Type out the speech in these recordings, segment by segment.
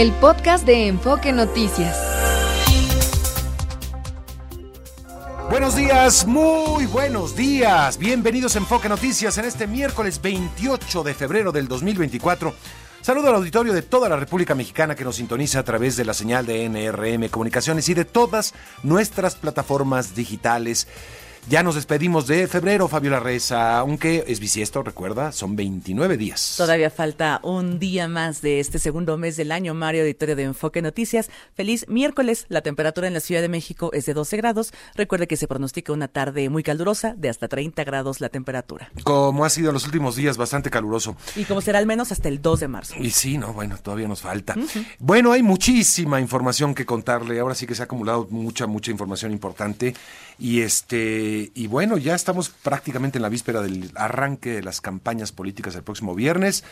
el podcast de Enfoque Noticias. Buenos días, muy buenos días. Bienvenidos a Enfoque Noticias en este miércoles 28 de febrero del 2024. Saludo al auditorio de toda la República Mexicana que nos sintoniza a través de la señal de NRM Comunicaciones y de todas nuestras plataformas digitales. Ya nos despedimos de febrero, Fabiola Reza, aunque es bisiesto, recuerda, son 29 días. Todavía falta un día más de este segundo mes del año, Mario, auditorio de Enfoque Noticias. Feliz miércoles, la temperatura en la Ciudad de México es de 12 grados. Recuerde que se pronostica una tarde muy calurosa, de hasta 30 grados la temperatura. Como ha sido en los últimos días, bastante caluroso. Y como será al menos hasta el 2 de marzo. Y sí, no, bueno, todavía nos falta. Bueno, hay muchísima información que contarle. Ahora sí que se ha acumulado mucha, mucha información importante. Y este, y bueno, ya estamos prácticamente en la víspera del arranque de las campañas políticas el próximo viernes.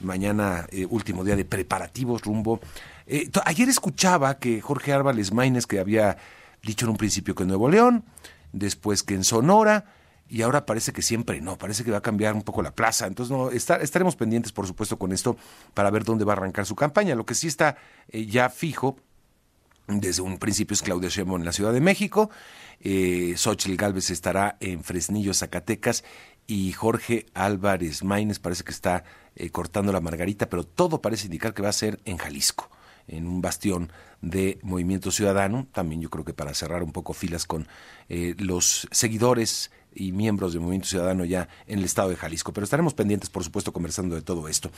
Mañana, eh, último día de preparativos rumbo. Eh, ayer escuchaba que Jorge Álvarez Maínez, que había dicho en un principio que en Nuevo León, después que en Sonora, y ahora parece que siempre no, parece que va a cambiar un poco la plaza. Entonces, no, estaremos pendientes, por supuesto, con esto para ver dónde va a arrancar su campaña. Lo que sí está eh, ya fijo desde un principio es Claudia Sheinbaum en la Ciudad de México, eh, Xochitl Galvez estará en Fresnillo, Zacatecas, y Jorge Álvarez Maínez parece que está eh, cortando la margarita, pero todo parece indicar que va a ser en Jalisco, en un bastión de Movimiento Ciudadano, también yo creo que para cerrar un poco filas con eh, los seguidores y miembros del Movimiento Ciudadano ya en el estado de Jalisco. Pero estaremos pendientes, por supuesto, conversando de todo esto.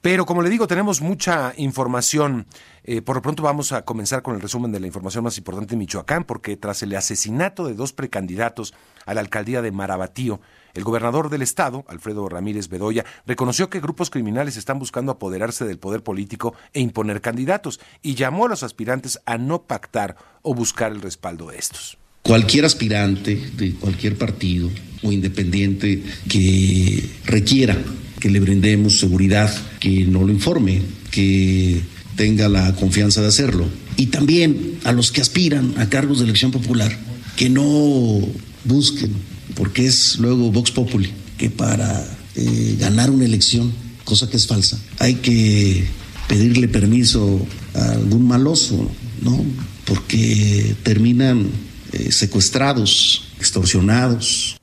Pero como le digo, tenemos mucha información. Eh, por lo pronto vamos a comenzar con el resumen de la información más importante en Michoacán, porque tras el asesinato de dos precandidatos a la alcaldía de Marabatío, el gobernador del estado, Alfredo Ramírez Bedoya, reconoció que grupos criminales están buscando apoderarse del poder político e imponer candidatos y llamó a los aspirantes a no pactar o buscar el respaldo de estos. Cualquier aspirante de cualquier partido o independiente que requiera que le brindemos seguridad, que no lo informe, que tenga la confianza de hacerlo. Y también a los que aspiran a cargos de elección popular, que no busquen, porque es luego Vox Populi, que para eh, ganar una elección, cosa que es falsa, hay que pedirle permiso a algún maloso, ¿no? Porque terminan eh, secuestrados, extorsionados.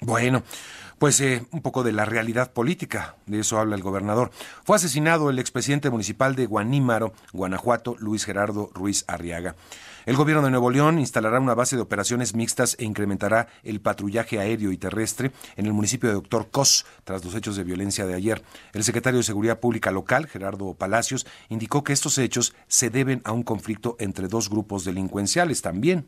Bueno, pues eh, un poco de la realidad política, de eso habla el gobernador. Fue asesinado el expresidente municipal de Guanímaro, Guanajuato, Luis Gerardo Ruiz Arriaga. El gobierno de Nuevo León instalará una base de operaciones mixtas e incrementará el patrullaje aéreo y terrestre en el municipio de Doctor Cos tras los hechos de violencia de ayer. El secretario de Seguridad Pública local, Gerardo Palacios, indicó que estos hechos se deben a un conflicto entre dos grupos delincuenciales también.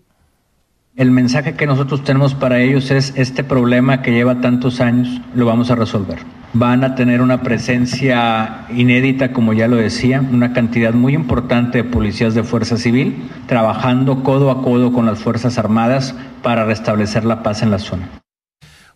El mensaje que nosotros tenemos para ellos es este problema que lleva tantos años lo vamos a resolver. Van a tener una presencia inédita, como ya lo decía, una cantidad muy importante de policías de fuerza civil trabajando codo a codo con las Fuerzas Armadas para restablecer la paz en la zona.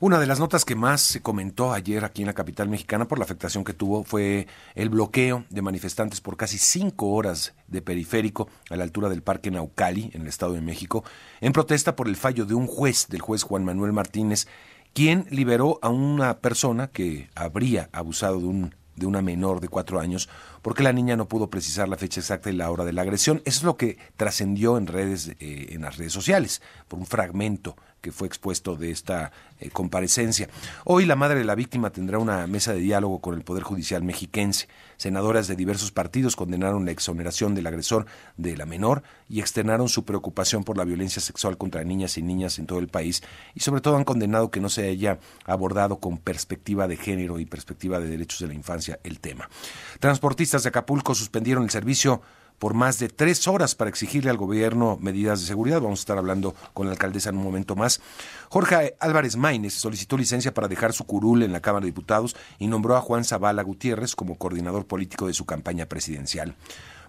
Una de las notas que más se comentó ayer aquí en la capital mexicana por la afectación que tuvo fue el bloqueo de manifestantes por casi cinco horas de periférico a la altura del Parque Naucali, en el Estado de México, en protesta por el fallo de un juez, del juez Juan Manuel Martínez, quien liberó a una persona que habría abusado de un de una menor de cuatro años, porque la niña no pudo precisar la fecha exacta y la hora de la agresión. Eso es lo que trascendió en redes, eh, en las redes sociales, por un fragmento que fue expuesto de esta eh, comparecencia. Hoy la madre de la víctima tendrá una mesa de diálogo con el Poder Judicial mexiquense. Senadoras de diversos partidos condenaron la exoneración del agresor de la menor y externaron su preocupación por la violencia sexual contra niñas y niñas en todo el país y sobre todo han condenado que no se haya abordado con perspectiva de género y perspectiva de derechos de la infancia el tema. Transportistas de Acapulco suspendieron el servicio por más de tres horas para exigirle al gobierno medidas de seguridad. Vamos a estar hablando con la alcaldesa en un momento más. Jorge Álvarez Maínez solicitó licencia para dejar su curul en la Cámara de Diputados y nombró a Juan Zavala Gutiérrez como coordinador político de su campaña presidencial.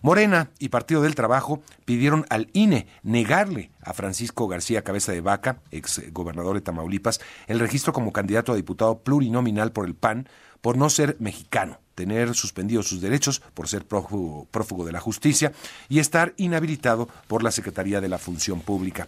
Morena y Partido del Trabajo pidieron al INE negarle a Francisco García Cabeza de Vaca, ex gobernador de Tamaulipas, el registro como candidato a diputado plurinominal por el PAN por no ser mexicano tener suspendidos sus derechos por ser prófugo, de la justicia y estar inhabilitado por la Secretaría de la Función Pública.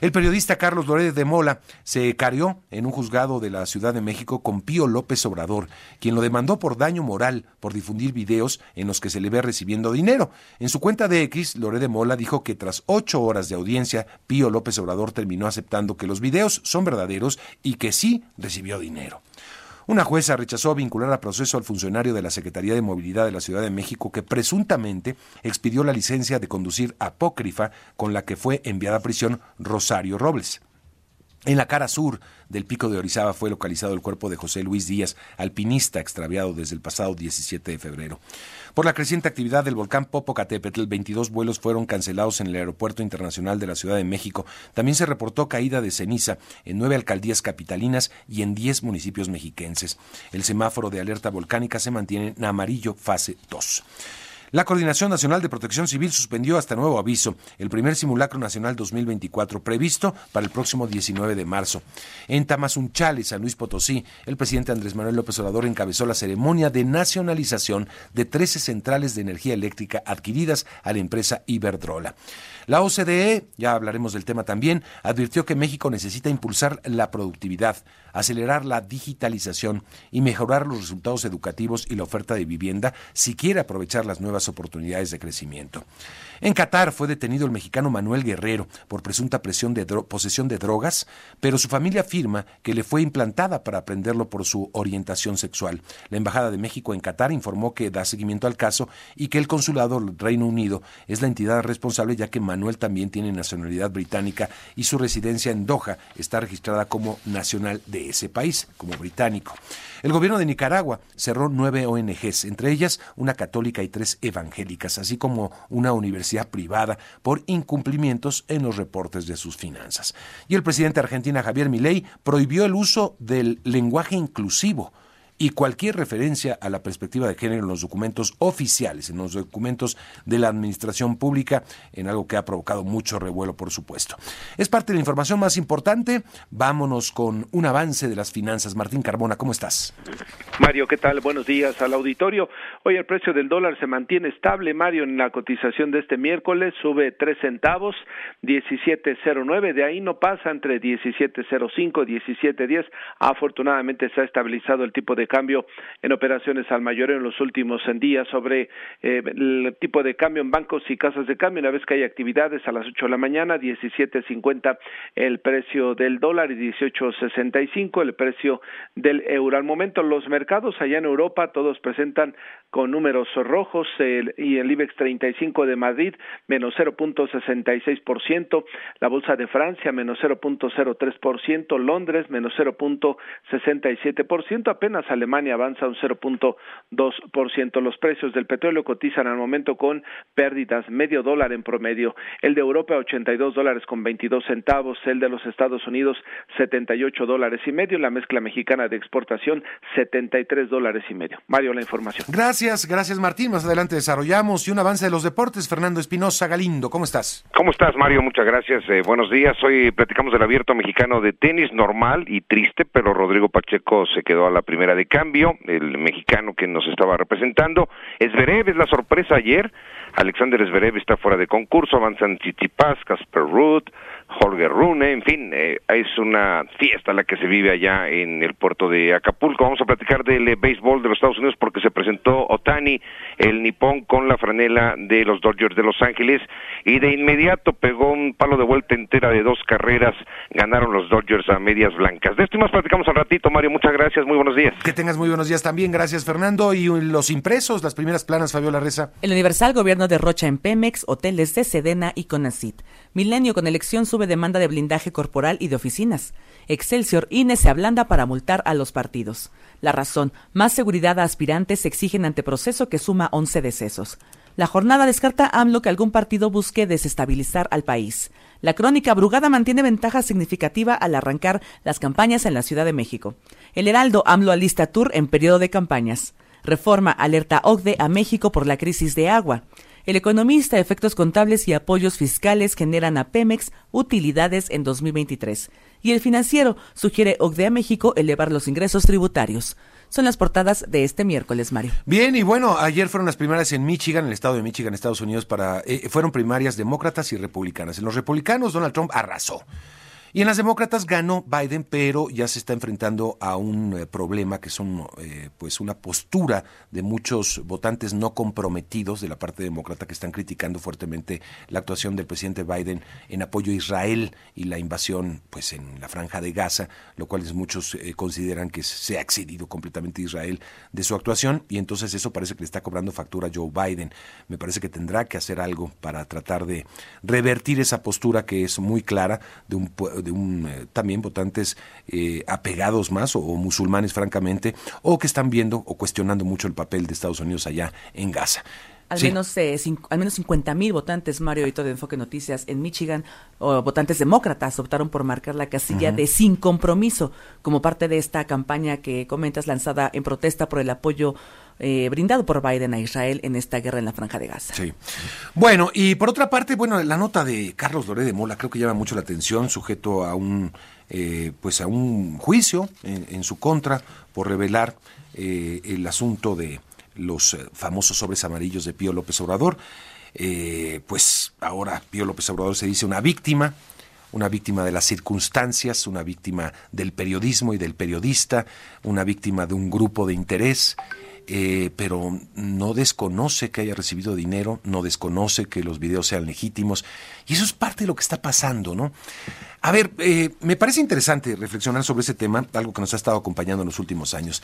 El periodista Carlos Loret de Mola se carió en un juzgado de la Ciudad de México con Pío López Obrador, quien lo demandó por daño moral por difundir videos en los que se le ve recibiendo dinero. En su cuenta de X, Loret de Mola dijo que tras ocho horas de audiencia, Pío López Obrador terminó aceptando que los videos son verdaderos y que sí recibió dinero. Una jueza rechazó vincular a proceso al funcionario de la Secretaría de Movilidad de la Ciudad de México que presuntamente expidió la licencia de conducir apócrifa con la que fue enviada a prisión Rosario Robles. En la cara sur del pico de Orizaba fue localizado el cuerpo de José Luis Díaz, alpinista extraviado desde el pasado 17 de febrero. Por la creciente actividad del volcán Popocatépetl, 22 vuelos fueron cancelados en el Aeropuerto Internacional de la Ciudad de México. También se reportó caída de ceniza en nueve alcaldías capitalinas y en 10 municipios mexiquenses. El semáforo de alerta volcánica se mantiene en amarillo fase 2. La Coordinación Nacional de Protección Civil suspendió hasta nuevo aviso el primer simulacro nacional 2024 previsto para el próximo 19 de marzo. En Tamazunchale, San Luis Potosí, el presidente Andrés Manuel López Obrador encabezó la ceremonia de nacionalización de 13 centrales de energía eléctrica adquiridas a la empresa Iberdrola. La OCDE, ya hablaremos del tema también, advirtió que México necesita impulsar la productividad, acelerar la digitalización y mejorar los resultados educativos y la oferta de vivienda si quiere aprovechar las nuevas oportunidades de crecimiento. En Qatar fue detenido el mexicano Manuel Guerrero por presunta presión de posesión de drogas, pero su familia afirma que le fue implantada para aprenderlo por su orientación sexual. La Embajada de México en Qatar informó que da seguimiento al caso y que el consulado del Reino Unido es la entidad responsable ya que Manuel también tiene nacionalidad británica y su residencia en Doha está registrada como nacional de ese país, como británico. El gobierno de Nicaragua cerró nueve ONGs, entre ellas una católica y tres evangélicas, así como una universidad privada por incumplimientos en los reportes de sus finanzas. Y el presidente argentina Javier Milei prohibió el uso del lenguaje inclusivo y cualquier referencia a la perspectiva de género en los documentos oficiales, en los documentos de la administración pública, en algo que ha provocado mucho revuelo, por supuesto. Es parte de la información más importante. Vámonos con un avance de las finanzas. Martín Carbona, ¿cómo estás? Mario, ¿qué tal? Buenos días al auditorio. Hoy el precio del dólar se mantiene estable, Mario, en la cotización de este miércoles sube tres centavos, 17.09, de ahí no pasa entre 17.05 y 17.10. Afortunadamente se ha estabilizado el tipo de cambio en operaciones al mayor en los últimos días sobre eh, el tipo de cambio en bancos y casas de cambio. Una vez que hay actividades a las 8 de la mañana, 17.50 el precio del dólar y 18.65 el precio del euro. Al momento los mercados allá en Europa todos presentan con números rojos el, y el IBEX 35 de Madrid menos 0.66%, la bolsa de Francia menos 0.03%, Londres menos 0.67%, apenas Alemania avanza un 0.2%. Los precios del petróleo cotizan al momento con pérdidas medio dólar en promedio. El de Europa 82 dólares con 22 centavos, el de los Estados Unidos 78 dólares y medio, la mezcla mexicana de exportación 73 dólares y medio. Mario, la información. Gracias, gracias Martín. Más adelante desarrollamos y un avance de los deportes. Fernando Espinosa Galindo, ¿cómo estás? ¿Cómo estás, Mario? Muchas gracias. Eh, buenos días. Hoy platicamos del abierto mexicano de tenis normal y triste, pero Rodrigo Pacheco se quedó a la primera de cambio, el mexicano que nos estaba representando. Esverev es la sorpresa ayer. Alexander Esverev está fuera de concurso, avanzan Tsitsipas, Casper Ruud, Jorge Rune, en fin, eh, es una fiesta la que se vive allá en el puerto de Acapulco. Vamos a platicar del eh, béisbol de los Estados Unidos porque se presentó Otani, el nipón, con la franela de los Dodgers de Los Ángeles y de inmediato pegó un palo de vuelta entera de dos carreras, ganaron los Dodgers a medias blancas. De esto y más platicamos al ratito, Mario, muchas gracias, muy buenos días. Que tengas muy buenos días también, gracias Fernando. Y los impresos, las primeras planas, Fabiola Reza. El Universal, gobierno de Rocha en Pemex, hoteles de Sedena y Conacit. Milenio con elección sube demanda de blindaje corporal y de oficinas. Excelsior INE se ablanda para multar a los partidos. La razón, más seguridad a aspirantes exigen ante proceso que suma 11 decesos. La jornada descarta AMLO que algún partido busque desestabilizar al país. La crónica Brugada mantiene ventaja significativa al arrancar las campañas en la Ciudad de México. El Heraldo AMLO alista tour en periodo de campañas. Reforma alerta OCDE a México por la crisis de agua. El economista, efectos contables y apoyos fiscales generan a Pemex utilidades en 2023. Y el financiero sugiere OCDE México elevar los ingresos tributarios. son las portadas de este miércoles, Mario. Bien, y bueno, ayer fueron las primarias en Michigan, en el estado de Michigan, Estados Unidos, para eh, fueron primarias demócratas y republicanas. En los republicanos, Donald Trump arrasó. Y en las demócratas ganó Biden, pero ya se está enfrentando a un eh, problema que son eh, pues una postura de muchos votantes no comprometidos de la parte demócrata que están criticando fuertemente la actuación del presidente Biden en apoyo a Israel y la invasión pues en la franja de Gaza, lo cual muchos eh, consideran que se ha excedido completamente Israel de su actuación y entonces eso parece que le está cobrando factura a Joe Biden. Me parece que tendrá que hacer algo para tratar de revertir esa postura que es muy clara de un de un, eh, también votantes eh, apegados más o, musulmanes francamente, o que están viendo o cuestionando mucho el papel de Estados Unidos allá en Gaza. Al, menos, eh, al menos 50 mil votantes, Mario, editor de Enfoque Noticias, en Michigan, o votantes demócratas, optaron por marcar la casilla de sin compromiso como parte de esta campaña que comentas lanzada en protesta por el apoyo eh, brindado por Biden a Israel en esta guerra en la franja de Gaza. Sí. Bueno, y por otra parte, bueno, la nota de Carlos Loré de Mola creo que llama mucho la atención, sujeto a un, eh, pues a un juicio en, su contra por revelar eh, el asunto de los famosos sobres amarillos de Pío López Obrador. pues ahora Pío López Obrador se dice una víctima, una víctima de las circunstancias, una víctima del periodismo y del periodista, una víctima de un grupo de interés eh, pero no desconoce que haya recibido dinero, no desconoce que los videos sean legítimos, y eso es parte de lo que está pasando, ¿no? A ver, eh, me parece interesante reflexionar sobre ese tema, algo que nos ha estado acompañando en los últimos años.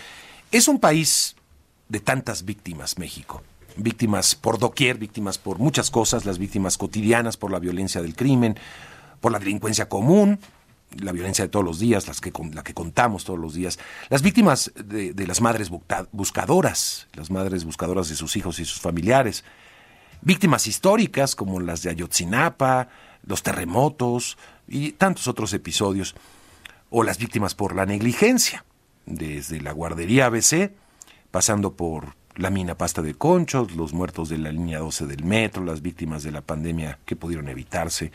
Es un país de tantas víctimas, México. Víctimas por doquier, víctimas por muchas cosas, las víctimas cotidianas por la violencia del crimen, por la delincuencia común, la violencia de todos los días, las que, la que contamos todos los días, las víctimas de, las madres buscadoras, las madres buscadoras de sus hijos y sus familiares, víctimas históricas como las de Ayotzinapa, los terremotos y tantos otros episodios, o las víctimas por la negligencia, desde la guardería ABC, pasando por la mina pasta de conchos, los muertos de la línea 12 del metro, las víctimas de la pandemia que pudieron evitarse,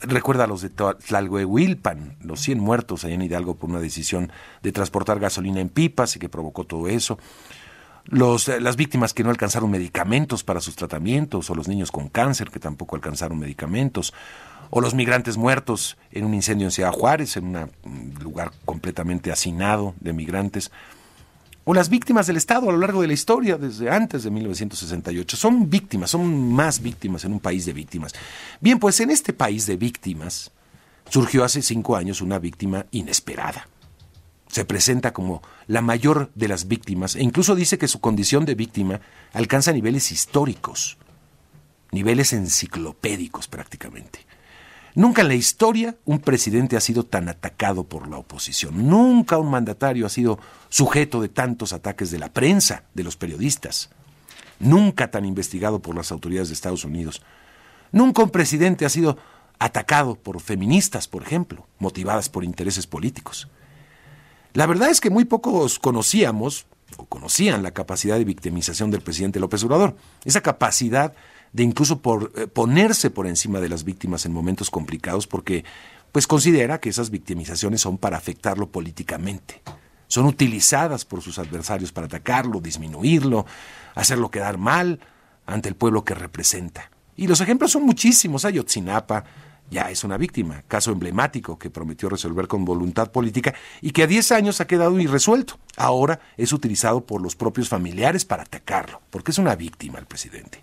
Recuerda los de Tlalhuehuilpan, los 100 muertos allá en Hidalgo por una decisión de transportar gasolina en pipas y que provocó todo eso. Los, eh, las víctimas que no alcanzaron medicamentos para sus tratamientos, o los niños con cáncer que tampoco alcanzaron medicamentos, o los migrantes muertos en un incendio en Ciudad Juárez, en un lugar completamente hacinado de migrantes o las víctimas del Estado a lo largo de la historia, desde antes de 1968. Son víctimas, son más víctimas en un país de víctimas. Bien, pues en este país de víctimas surgió hace cinco años una víctima inesperada. Se presenta como la mayor de las víctimas e incluso dice que su condición de víctima alcanza niveles históricos, niveles enciclopédicos prácticamente. Nunca en la historia un presidente ha sido tan atacado por la oposición. Nunca un mandatario ha sido sujeto de tantos ataques de la prensa, de los periodistas. Nunca tan investigado por las autoridades de Estados Unidos. Nunca un presidente ha sido atacado por feministas, por ejemplo, motivadas por intereses políticos. La verdad es que muy pocos conocíamos o conocían la capacidad de victimización del presidente López Obrador. Esa capacidad de incluso por eh, ponerse por encima de las víctimas en momentos complicados porque pues considera que esas victimizaciones son para afectarlo políticamente. Son utilizadas por sus adversarios para atacarlo, disminuirlo, hacerlo quedar mal ante el pueblo que representa. Y los ejemplos son muchísimos. Ayotzinapa ya es una víctima, caso emblemático que prometió resolver con voluntad política y que a 10 años ha quedado irresuelto. Ahora es utilizado por los propios familiares para atacarlo, porque es una víctima el presidente.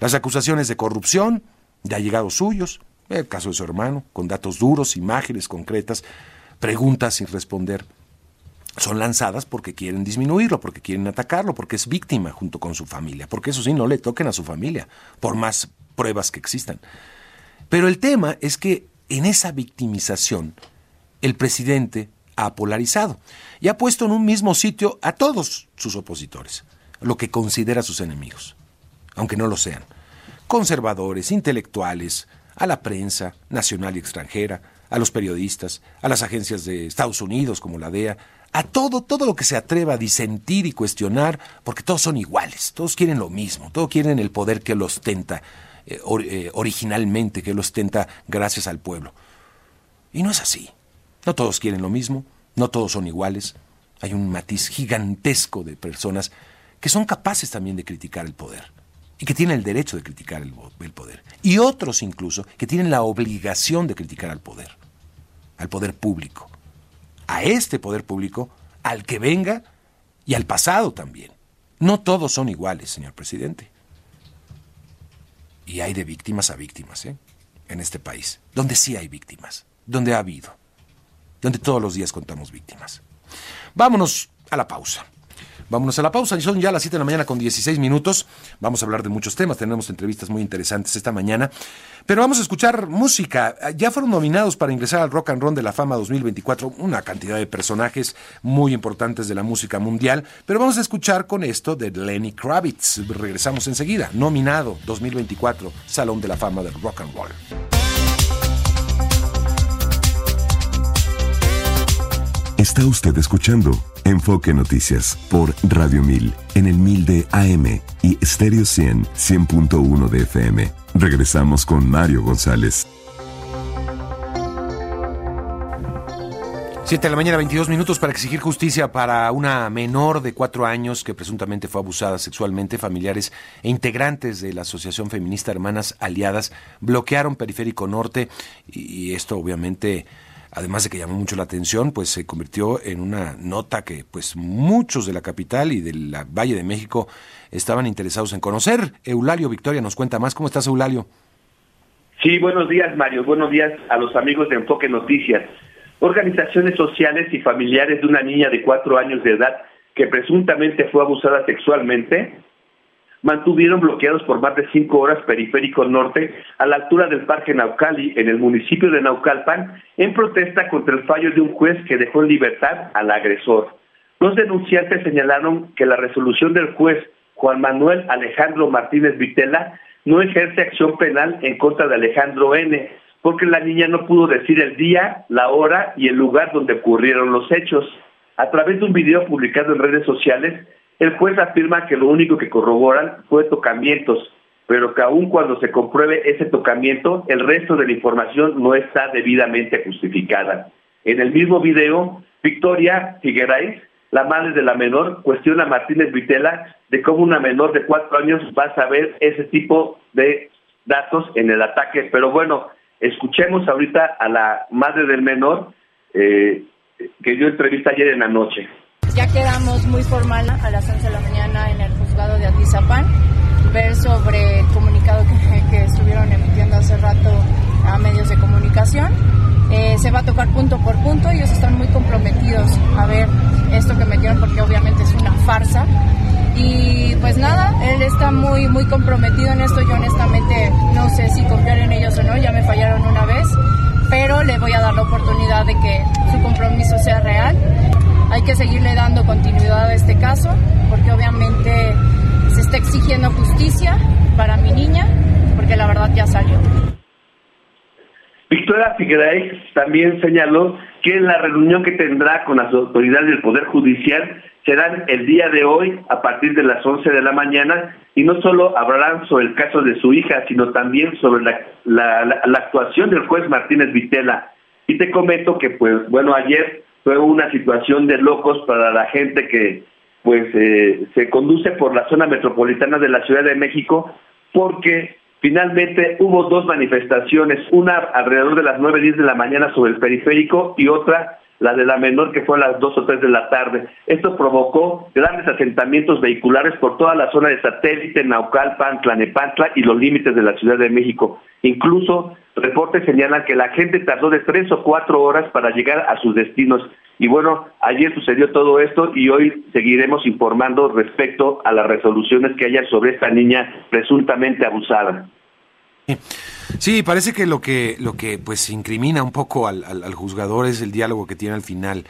Las acusaciones de corrupción de allegados suyos, el caso de su hermano, con datos duros, imágenes concretas, preguntas sin responder, son lanzadas porque quieren disminuirlo, porque quieren atacarlo, porque es víctima junto con su familia, porque eso sí, no le toquen a su familia, por más pruebas que existan. Pero el tema es que en esa victimización el presidente ha polarizado y ha puesto en un mismo sitio a todos sus opositores, lo que considera sus enemigos aunque no lo sean, conservadores, intelectuales, a la prensa nacional y extranjera, a los periodistas, a las agencias de Estados Unidos como la DEA, a todo, todo lo que se atreva a disentir y cuestionar, porque todos son iguales, todos quieren lo mismo, todos quieren el poder que lo ostenta eh, eh, originalmente, que lo ostenta gracias al pueblo. Y no es así. No todos quieren lo mismo, no todos son iguales. hay un matiz gigantesco de personas que son capaces también de criticar el poder y que tienen el derecho de criticar el, el, poder. Y otros incluso que tienen la obligación de criticar al poder, al poder público, a este poder público, al que venga y al pasado también. No todos son iguales, señor presidente. Y hay de víctimas a víctimas, ¿eh? En este país, donde sí hay víctimas, donde ha habido, donde todos los días contamos víctimas. Vámonos a la pausa. Vámonos a la pausa. Son ya las 7 de la mañana con 16 minutos. Vamos a hablar de muchos temas. Tenemos entrevistas muy interesantes esta mañana. Pero vamos a escuchar música. Ya fueron nominados para ingresar al Rock and Roll de la Fama 2024 una cantidad de personajes muy importantes de la música mundial. Pero vamos a escuchar con esto de Lenny Kravitz. Regresamos enseguida. Nominado 2024, Salón de la Fama del Rock and Roll. Está usted escuchando Enfoque Noticias por Radio 1000 en el 1000 de AM y Stereo 100 100.1 de FM. Regresamos con Mario González. 7 de la mañana, 22 minutos para exigir justicia para una menor de cuatro años que presuntamente fue abusada sexualmente. Familiares e integrantes de la Asociación Feminista Hermanas Aliadas bloquearon Periférico Norte y esto obviamente además de que llamó mucho la atención, pues se convirtió en una nota que pues muchos de la capital y del Valle de México estaban interesados en conocer. Eulalio Victoria nos cuenta más. ¿Cómo estás, Eulalio? Sí, buenos días, Mario. Buenos días a los amigos de Enfoque Noticias. Organizaciones sociales y familiares de una niña de cuatro años de edad que presuntamente fue abusada sexualmente mantuvieron bloqueados por más de cinco horas Periférico Norte a la altura del Parque Naucali, en el municipio de Naucalpan, en protesta contra el fallo de un juez que dejó en libertad al agresor. Los denunciantes señalaron que la resolución del juez Juan Manuel Alejandro Martínez Vitela no ejerce acción penal en contra de Alejandro N., porque la niña no pudo decir el día, la hora y el lugar donde ocurrieron los hechos. A través de un video publicado en redes sociales, el juez afirma que lo único que corroboran fue tocamientos, pero que aun cuando se compruebe ese tocamiento, el resto de la información no está debidamente justificada. En el mismo video, Victoria Figuerais, la madre de la menor, cuestiona a Martínez Vitela de cómo una menor de cuatro años va a saber ese tipo de datos en el ataque. Pero bueno, escuchemos ahorita a la madre del menor eh, que dio entrevista ayer en la noche. Ya quedamos muy formal a las 11 de la mañana en el juzgado de Atizapán, ver sobre el comunicado que, estuvieron emitiendo hace rato a medios de comunicación. Eh, se va a tocar punto por punto, ellos están muy comprometidos a ver esto que metieron porque obviamente es una farsa. Y pues nada, él está muy, muy comprometido en esto. Yo honestamente no sé si confiar en ellos o no, ya me fallaron una vez, pero le voy a dar la oportunidad de que su compromiso sea real hay que seguirle dando continuidad a este caso porque obviamente se está exigiendo justicia para mi niña porque la verdad ya salió. Victoria Figueroa también señaló que la reunión que tendrá con las autoridades del Poder Judicial serán el día de hoy a partir de las 11 de la mañana y no solo hablarán sobre el caso de su hija, sino también sobre la, la, la actuación del juez Martínez Vitela. Y te comento que, pues, bueno, ayer fue una situación de locos para la gente que pues eh, se conduce por la zona metropolitana de la Ciudad de México porque finalmente hubo dos manifestaciones, una alrededor de las 9, 10 de la mañana sobre el periférico y otra la de la menor que fue a las 2 o 3 de la tarde. Esto provocó grandes asentamientos vehiculares por toda la zona de satélite, Naucalpan, Tlanepantla y los límites de la Ciudad de México. Incluso reportes señalan que la gente tardó de tres o cuatro horas para llegar a sus destinos. Y bueno, ayer sucedió todo esto y hoy seguiremos informando respecto a las resoluciones que haya sobre esta niña presuntamente abusada. Sí, parece que lo que lo que pues incrimina un poco al, al, juzgador es el diálogo que tiene al final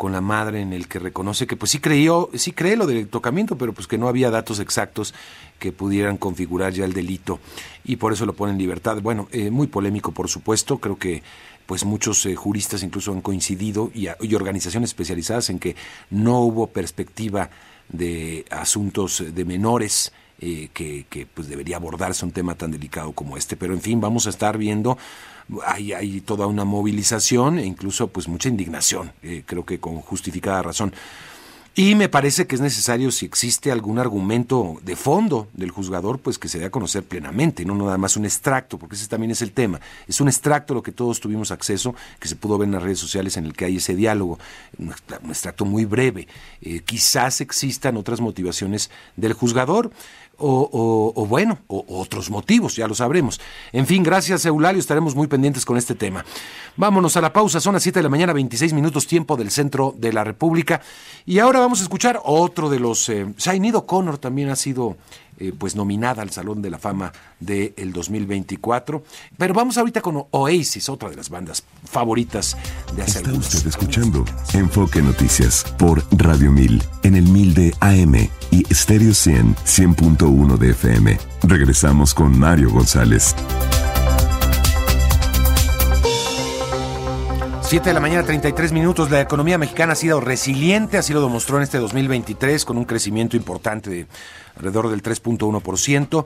con la madre en el que reconoce que pues sí creyó, sí cree lo del tocamiento, pero pues que no había datos exactos que pudieran configurar ya el delito y por eso lo pone en libertad. Bueno, eh, muy polémico por supuesto, creo que pues muchos eh, juristas incluso han coincidido y, y, organizaciones especializadas en que no hubo perspectiva de asuntos de menores eh, que, que, pues debería abordarse un tema tan delicado como este. Pero en fin, vamos a estar viendo, hay, toda una movilización e incluso pues mucha indignación, creo que con justificada razón. Y me parece que es necesario, si existe algún argumento de fondo del juzgador, pues que se dé a conocer plenamente, no nada más un extracto, porque ese también es el tema. Es un extracto lo que todos tuvimos acceso, que se pudo ver en las redes sociales en el que hay ese diálogo, un extracto muy breve. Eh, quizás existan otras motivaciones del juzgador o, bueno, o, otros motivos, ya lo sabremos. En fin, gracias Eulalio, estaremos muy pendientes con este tema. Vámonos a la pausa, son las 7 de la mañana, 26 minutos tiempo del centro de la República. Y ahora vamos a escuchar otro de los... Eh, Shainido Connor también ha sido eh, pues nominada al Salón de la Fama del 2024. Pero vamos ahorita con Oasis, otra de las bandas favoritas de hace Está usted escuchando Enfoque Noticias por Radio 1000 en el 1000 de AM y Stereo 100 100.1 de FM. Regresamos con Mario González. 7 de la mañana, 33 minutos. La economía mexicana ha sido resiliente, así lo demostró en este 2023, con un crecimiento importante de alrededor del 3.1%.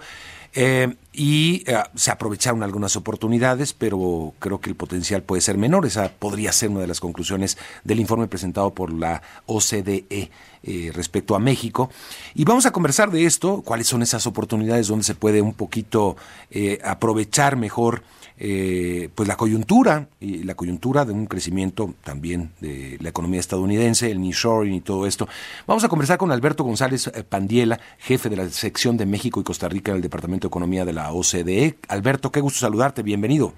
Eh, y eh, se aprovecharon algunas oportunidades, pero creo que el potencial puede ser menor. Esa podría ser una de las conclusiones del informe presentado por la OCDE eh, respecto a México. Y vamos a conversar de esto, cuáles son esas oportunidades donde se puede un poquito aprovechar mejor eh, pues la coyuntura y la coyuntura de un crecimiento también de la economía estadounidense, el nearshoring y todo esto. Vamos a conversar con Alberto González eh, Pandiela, jefe de la sección de México y Costa Rica del Departamento de Economía de la OCDE. Alberto, qué gusto saludarte, bienvenido.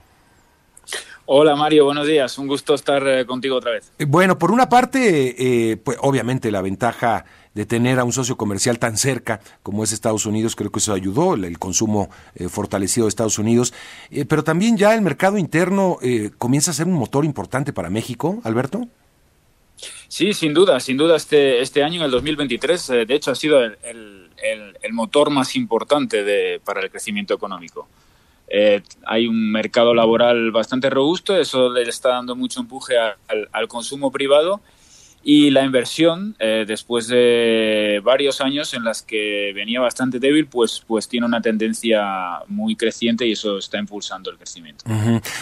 Hola Mario, buenos días, un gusto estar eh, contigo otra vez. Bueno, por una parte, pues obviamente la ventaja de tener a un socio comercial tan cerca como es Estados Unidos, creo que eso ayudó, el, consumo eh, fortalecido de Estados Unidos, eh, pero también ya el mercado interno eh, comienza a ser un motor importante para México, Alberto. Sí, sin duda, sin duda este, este año, en el 2023, de hecho ha sido el, motor más importante de, para el crecimiento económico. Hay un mercado laboral bastante robusto, eso le está dando mucho empuje al, al consumo privado y la inversión, eh, después de varios años en las que venía bastante débil, pues, pues tiene una tendencia muy creciente y eso está impulsando el crecimiento.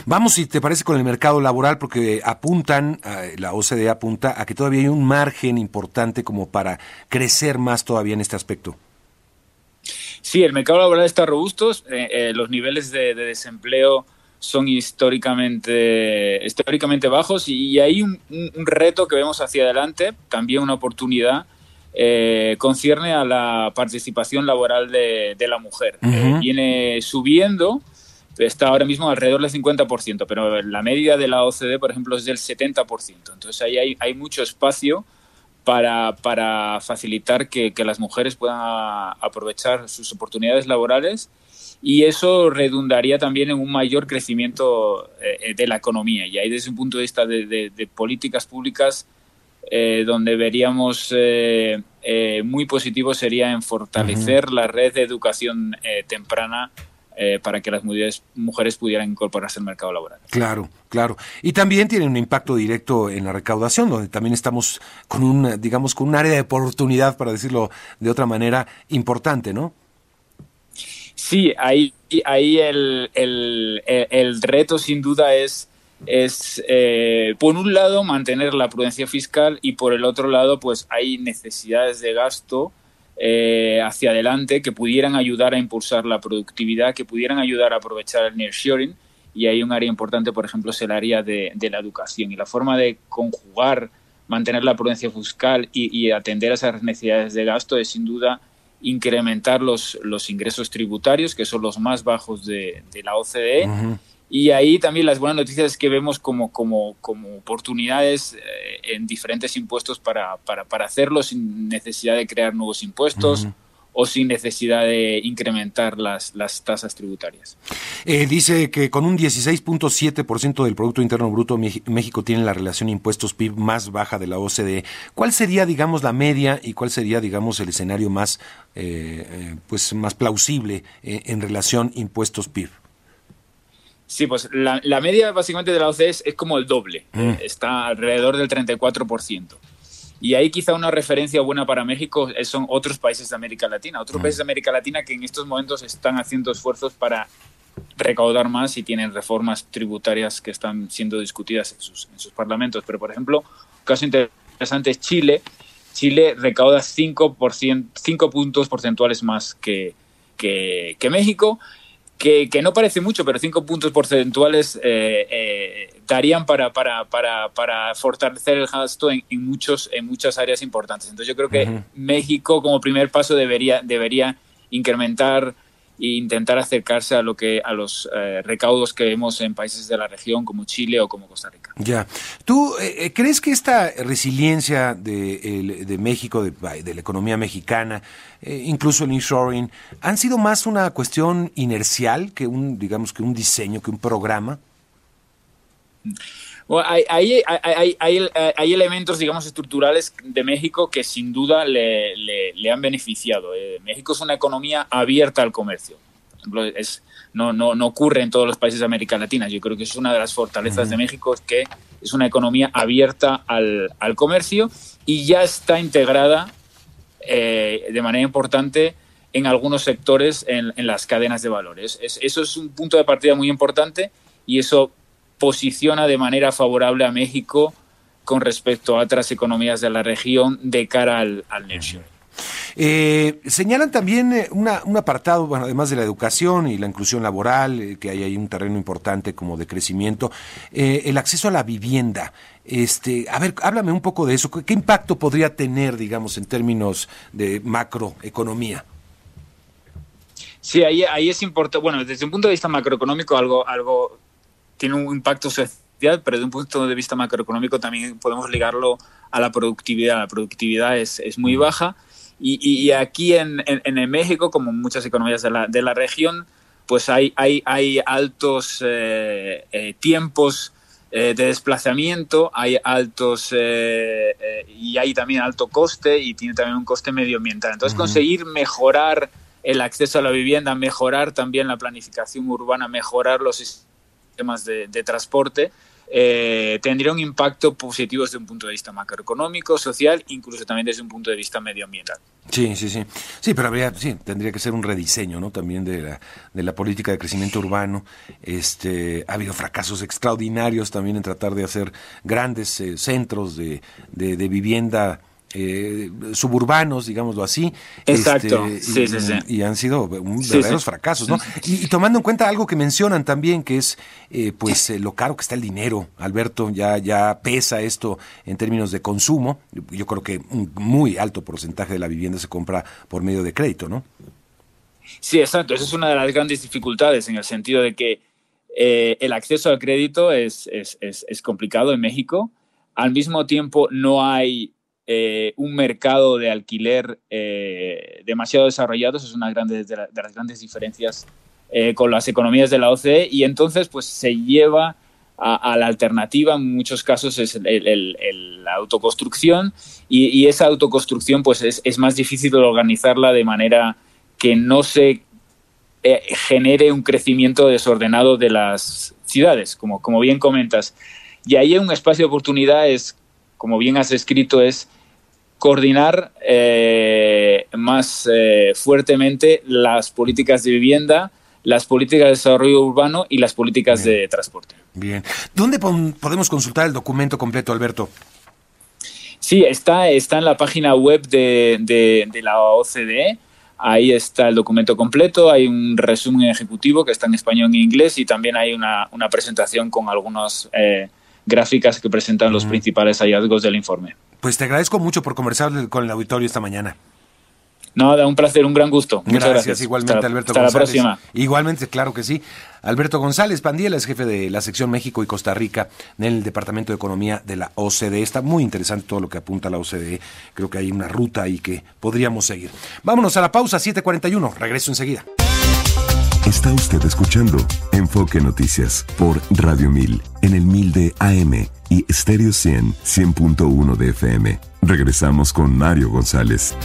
Vamos, si te parece, con el mercado laboral, porque apuntan, la OCDE apunta a que todavía hay un margen importante como para crecer más todavía en este aspecto. Sí, el mercado laboral está robusto, eh, eh, los niveles de desempleo son históricamente, históricamente bajos y, hay un, reto que vemos hacia adelante, también una oportunidad, eh, concierne a la participación laboral de, la mujer. Eh, viene subiendo, está ahora mismo alrededor del 50%, pero la media de la OCDE, por ejemplo, es del 70%. Entonces ahí hay, hay mucho espacio para, para facilitar que, que, las mujeres puedan aprovechar sus oportunidades laborales y eso redundaría también en un mayor crecimiento eh, de la economía. Y ahí desde un punto de vista de, políticas públicas, eh, donde veríamos eh, muy positivo sería en fortalecer la red de educación temprana para que las mujeres, mujeres pudieran incorporarse al mercado laboral. Claro, claro. Y también tiene un impacto directo en la recaudación, donde también estamos con un, digamos, con un área de oportunidad, para decirlo de otra manera, importante, ¿no? Sí, ahí, ahí el, el, reto sin duda es, es eh, por un lado, mantener la prudencia fiscal y por el otro lado, pues hay necesidades de gasto eh, hacia adelante que pudieran ayudar a impulsar la productividad, que pudieran ayudar a aprovechar el nearshoring. Y hay un área importante, por ejemplo, es el área de, la educación. Y la forma de conjugar, mantener la prudencia fiscal y, y atender a esas necesidades de gasto es sin duda incrementar los, los ingresos tributarios, que son los más bajos de, la OCDE. Y ahí también las buenas noticias es que vemos como, como, como oportunidades eh, en diferentes impuestos para, para, para, hacerlo sin necesidad de crear nuevos impuestos o sin necesidad de incrementar las, las tasas tributarias. Eh, dice que con un 16.7% del Producto Interno Bruto, México tiene la relación impuestos PIB más baja de la OCDE. ¿Cuál sería, digamos, la media y cuál sería, digamos, el escenario más, eh, pues, más plausible en relación impuestos PIB? Sí, pues la, media básicamente de la OCDE es, como el doble, mm. está alrededor del 34%. Y ahí quizá una referencia buena para México son otros países de América Latina, otros países de América Latina que en estos momentos están haciendo esfuerzos para recaudar más y tienen reformas tributarias que están siendo discutidas en sus, en sus parlamentos. Pero, por ejemplo, un caso interesante es Chile, Chile recauda 5, puntos porcentuales más que, que, México, que, no parece mucho, pero 5 puntos porcentuales eh, eh, darían para, para, para, para, fortalecer el gasto en, muchos, en muchas áreas importantes. Entonces yo creo que México como primer paso debería, debería incrementar e intentar acercarse a lo que a los eh, recaudos que vemos en países de la región como Chile o como Costa Rica. Ya. ¿Tú eh, eh, crees que esta resiliencia de, de México, de, de, la economía mexicana, incluso el inshoring, han sido más una cuestión inercial que un, digamos, que un diseño, que un programa? Hay, hay, hay, hay, elementos, digamos, estructurales de México que sin duda le, le, han beneficiado. Eh, México es una economía abierta al comercio. Por ejemplo, es, no, no, no ocurre en todos los países de América Latina. Yo creo que es una de las fortalezas de México, es que es una economía abierta al, al comercio y ya está integrada eh, de manera importante en algunos sectores en, en las cadenas de valores. eso es un punto de partida muy importante y eso posiciona de manera favorable a México con respecto a otras economías de la región de cara al, al eh, señalan también eh, un apartado, bueno, además de la educación y la inclusión laboral, eh, que hay ahí un terreno importante como de crecimiento, el acceso a la vivienda. Este, a ver, háblame un poco de eso. ¿Qué impacto podría tener, digamos, en términos de macroeconomía? Sí, ahí, ahí es importante. Bueno, desde un punto de vista macroeconómico, algo, algo tiene un impacto social, pero desde un punto de vista macroeconómico también podemos ligarlo a la productividad. La productividad es, es muy baja y, y aquí en, en, México, como en muchas economías de la, de la región, pues hay, hay, hay altos eh, eh, tiempos eh, de desplazamiento, hay altos y hay también alto coste y tiene también un coste medioambiental. Entonces, conseguir mejorar el acceso a la vivienda, mejorar también la planificación urbana, mejorar los temas de, transporte, eh, tendría un impacto positivo desde un punto de vista macroeconómico, social, incluso también desde un punto de vista medioambiental. Sí, sí, sí. Sí, pero habría, sí, tendría que ser un rediseño, ¿no? También de la, de la política de crecimiento urbano. Este, ha habido fracasos extraordinarios también en tratar de hacer grandes eh, centros de, de, de vivienda eh, suburbanos, digámoslo así. Exacto, este, y, han sido verdaderos fracasos, ¿no? Y, tomando en cuenta algo que mencionan también, que es eh, pues eh, lo caro que está el dinero, Alberto, ya, ya pesa esto en términos de consumo. Yo creo que un muy alto porcentaje de la vivienda se compra por medio de crédito, ¿no? Sí, exacto. Esa es una de las grandes dificultades en el sentido de que el acceso al crédito es, es, es complicado en México. Al mismo tiempo, no hay eh, un mercado de alquiler eh, demasiado desarrollado, eso es una de, las grandes diferencias eh, con las economías de la OCDE, y entonces pues se lleva a, la alternativa, en muchos casos es la autoconstrucción, y, esa autoconstrucción pues es, más difícil organizarla de manera que no se genere un crecimiento desordenado de las ciudades, como, como bien comentas. Y ahí hay un espacio de oportunidades como bien has escrito, es coordinar eh, más eh, fuertemente las políticas de vivienda, las políticas de desarrollo urbano y las políticas de transporte. Bien. ¿Dónde podemos consultar el documento completo, Alberto? Sí, está, está en la página web de, de, la OCDE. Ahí está el documento completo, hay un resumen ejecutivo que está en español y en inglés y también hay una, una presentación con algunas eh, gráficas que presentan los principales hallazgos del informe. Pues te agradezco mucho por conversar con el auditorio esta mañana. Nada, un placer, un gran gusto. Muchas gracias. Igualmente, Alberto hasta la próxima. Igualmente, claro que sí. Alberto González Pandiela es jefe de la sección México y Costa Rica en el Departamento de Economía de la OCDE. Está muy interesante todo lo que apunta la OCDE. Creo que hay una ruta ahí que podríamos seguir. Vámonos a la pausa, 741. Regreso enseguida. Está usted escuchando Enfoque Noticias por Radio 1000 en el 1000 de AM y Stereo 100 100.1 de FM. Regresamos con Mario González.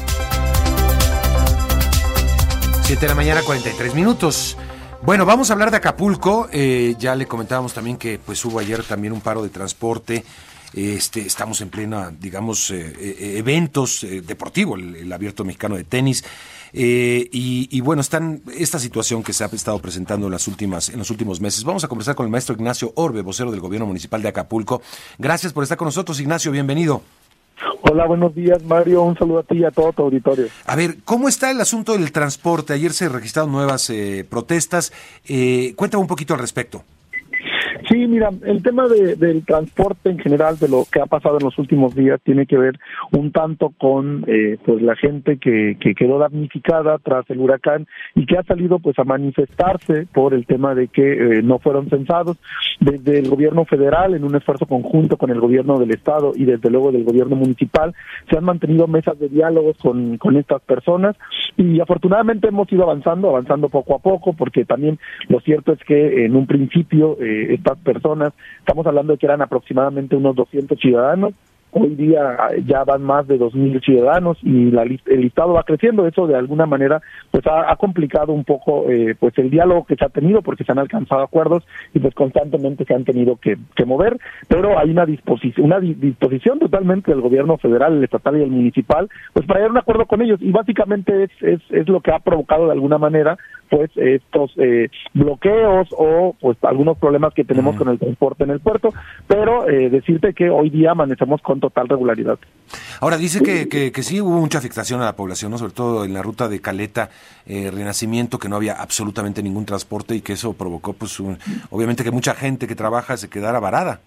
7 de la mañana, 43 minutos. Bueno, vamos a hablar de Acapulco. Eh, ya le comentábamos también que pues hubo ayer también un paro de transporte. Este, estamos en plena, digamos, eh, eh, eventos deportivos, el Abierto Mexicano de Tenis. Eh, y, bueno, están esta situación que se ha estado presentando en las últimas, en los últimos meses. Vamos a conversar con el maestro Ignacio Orbe, vocero del gobierno municipal de Acapulco. Gracias por estar con nosotros, Ignacio, bienvenido. Hola, buenos días, Mario. Un saludo a ti y a todo tu auditorio. A ver, ¿cómo está el asunto del transporte? Ayer se registraron nuevas eh, protestas. Eh, cuéntame un poquito al respecto. Sí, mira, el tema de, del transporte en general, de lo que ha pasado en los últimos días, tiene que ver un tanto con eh, pues la gente que, que quedó damnificada tras el huracán y que ha salido pues a manifestarse por el tema de que eh, no fueron censados. Desde el gobierno federal en un esfuerzo conjunto con el gobierno del estado y desde luego del gobierno municipal se han mantenido mesas de diálogos con, con estas personas y afortunadamente hemos ido avanzando, avanzando poco a poco porque también lo cierto es que en un principio eh, personas, estamos hablando de que eran aproximadamente unos 200 ciudadanos, hoy día ya van más de 2.000 ciudadanos y la, el listado va creciendo. Eso de alguna manera pues ha, complicado un poco eh, pues el diálogo que se ha tenido porque se han alcanzado acuerdos y pues constantemente se han tenido que, mover, pero hay una disposición, una disposición totalmente del gobierno federal, el estatal y el municipal pues para llegar a un acuerdo con ellos y básicamente es, es lo que ha provocado de alguna manera pues estos eh, bloqueos o pues algunos problemas que tenemos con el transporte en el puerto, pero eh, decirte que hoy día amanecemos con total regularidad. Ahora dice que, que, sí hubo mucha afectación a la población, ¿no? sobre todo en la ruta de Caleta, eh, Renacimiento, que no había absolutamente ningún transporte y que eso provocó pues obviamente que mucha gente que trabaja se quedara varada.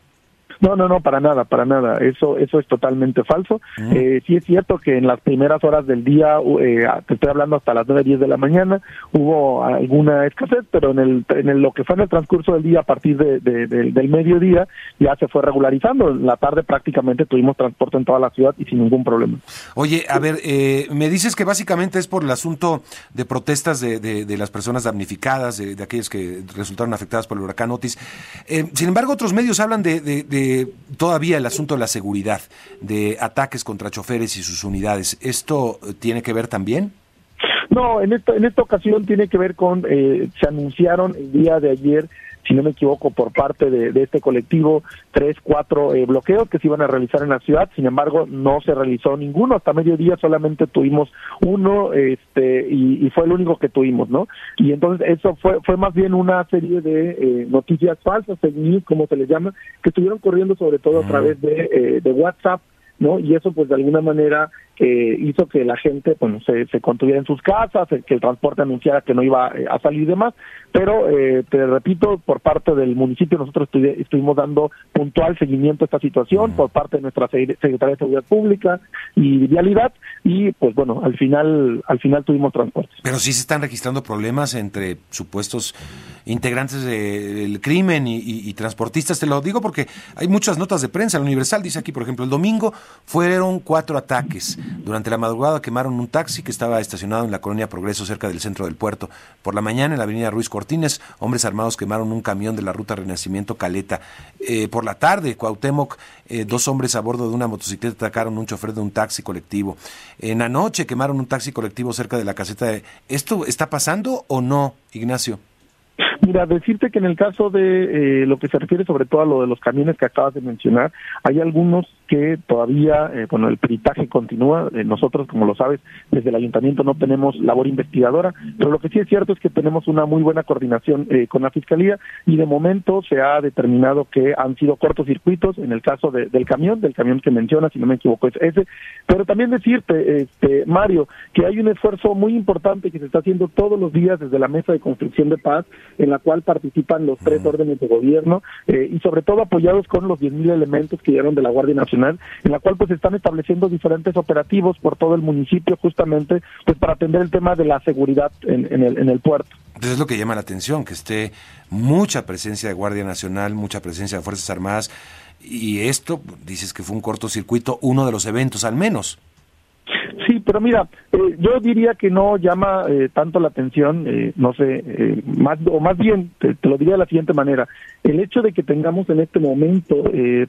No, no, no, para nada, para nada. Eso, eso es totalmente falso. Eh, sí es cierto que en las primeras horas del día, eh, te estoy hablando hasta las nueve, diez de la mañana, hubo alguna escasez, pero en el, en lo que fue en el transcurso del día, a partir de, del mediodía, ya se fue regularizando. En la tarde prácticamente tuvimos transporte en toda la ciudad y sin ningún problema. Oye, a ver, eh, me dices que básicamente es por el asunto de protestas de, de, las personas damnificadas, de, de aquellas que resultaron afectadas por el huracán Otis. Eh, sin embargo, otros medios hablan de todavía el asunto de la seguridad, de ataques contra choferes y sus unidades. ¿Esto tiene que ver también? No, en esta, en esta ocasión tiene que ver con, eh, se anunciaron el día de ayer si no me equivoco, por parte de, este colectivo, tres, cuatro eh, bloqueos que se iban a realizar en la ciudad. Sin embargo, no se realizó ninguno. Hasta mediodía solamente tuvimos uno este, y, fue el único que tuvimos, ¿no? Y entonces eso fue, fue más bien una serie de eh, noticias falsas, fake news, como se les llama, que estuvieron corriendo sobre todo a través de, eh, de WhatsApp, ¿no? Y eso, pues, de alguna manera eh, hizo que la gente bueno, se, se contuviera en sus casas, que el transporte anunciara que no iba eh, a salir y demás, pero eh, te repito, por parte del municipio nosotros estuvimos dando puntual seguimiento a esta situación por parte de nuestra Secretaría de Seguridad Pública y Vialidad. Y pues bueno, al final al final tuvimos transporte. Pero sí se están registrando problemas entre supuestos integrantes del crimen y, y transportistas, te lo digo porque hay muchas notas de prensa, el Universal dice aquí, por ejemplo, el domingo fueron cuatro ataques durante la madrugada quemaron un taxi que estaba estacionado en la colonia Progreso cerca del centro del puerto. Por la mañana en la avenida Ruiz Cortines, hombres armados quemaron un camión de la ruta Renacimiento Caleta. Eh, por la tarde, Cuauhtémoc, eh, dos hombres a bordo de una motocicleta atacaron un chofer de un taxi colectivo. En la noche quemaron un taxi colectivo cerca de la caseta de... ¿Esto está pasando o no, Ignacio? Mira, decirte que en el caso de eh, lo que se refiere sobre todo a lo de los camiones que acabas de mencionar, hay algunos que todavía, eh, bueno, el peritaje continúa. Eh, nosotros, como lo sabes, desde el ayuntamiento no tenemos labor investigadora, pero lo que sí es cierto es que tenemos una muy buena coordinación con la Fiscalía y de momento se ha determinado que han sido cortocircuitos en el caso del camión, del camión que mencionas, si no me equivoco es ese. Pero también decirte, este, Mario, que hay un esfuerzo muy importante que se está haciendo todos los días desde la Mesa de Construcción de Paz en la cual participan los tres órdenes de gobierno eh, y sobre todo apoyados con los 10.000 elementos que llegaron de la Guardia Nacional, en la cual pues están estableciendo diferentes operativos por todo el municipio justamente pues para atender el tema de la seguridad en, el, en el puerto. Entonces es lo que llama la atención, que esté mucha presencia de Guardia Nacional, mucha presencia de Fuerzas Armadas, y esto, dices que fue un cortocircuito, uno de los eventos al menos. Pero mira, eh, yo diría que no llama eh, tanto la atención, eh, no sé, más o más bien, te, lo diría de la siguiente manera, el hecho de que tengamos en este momento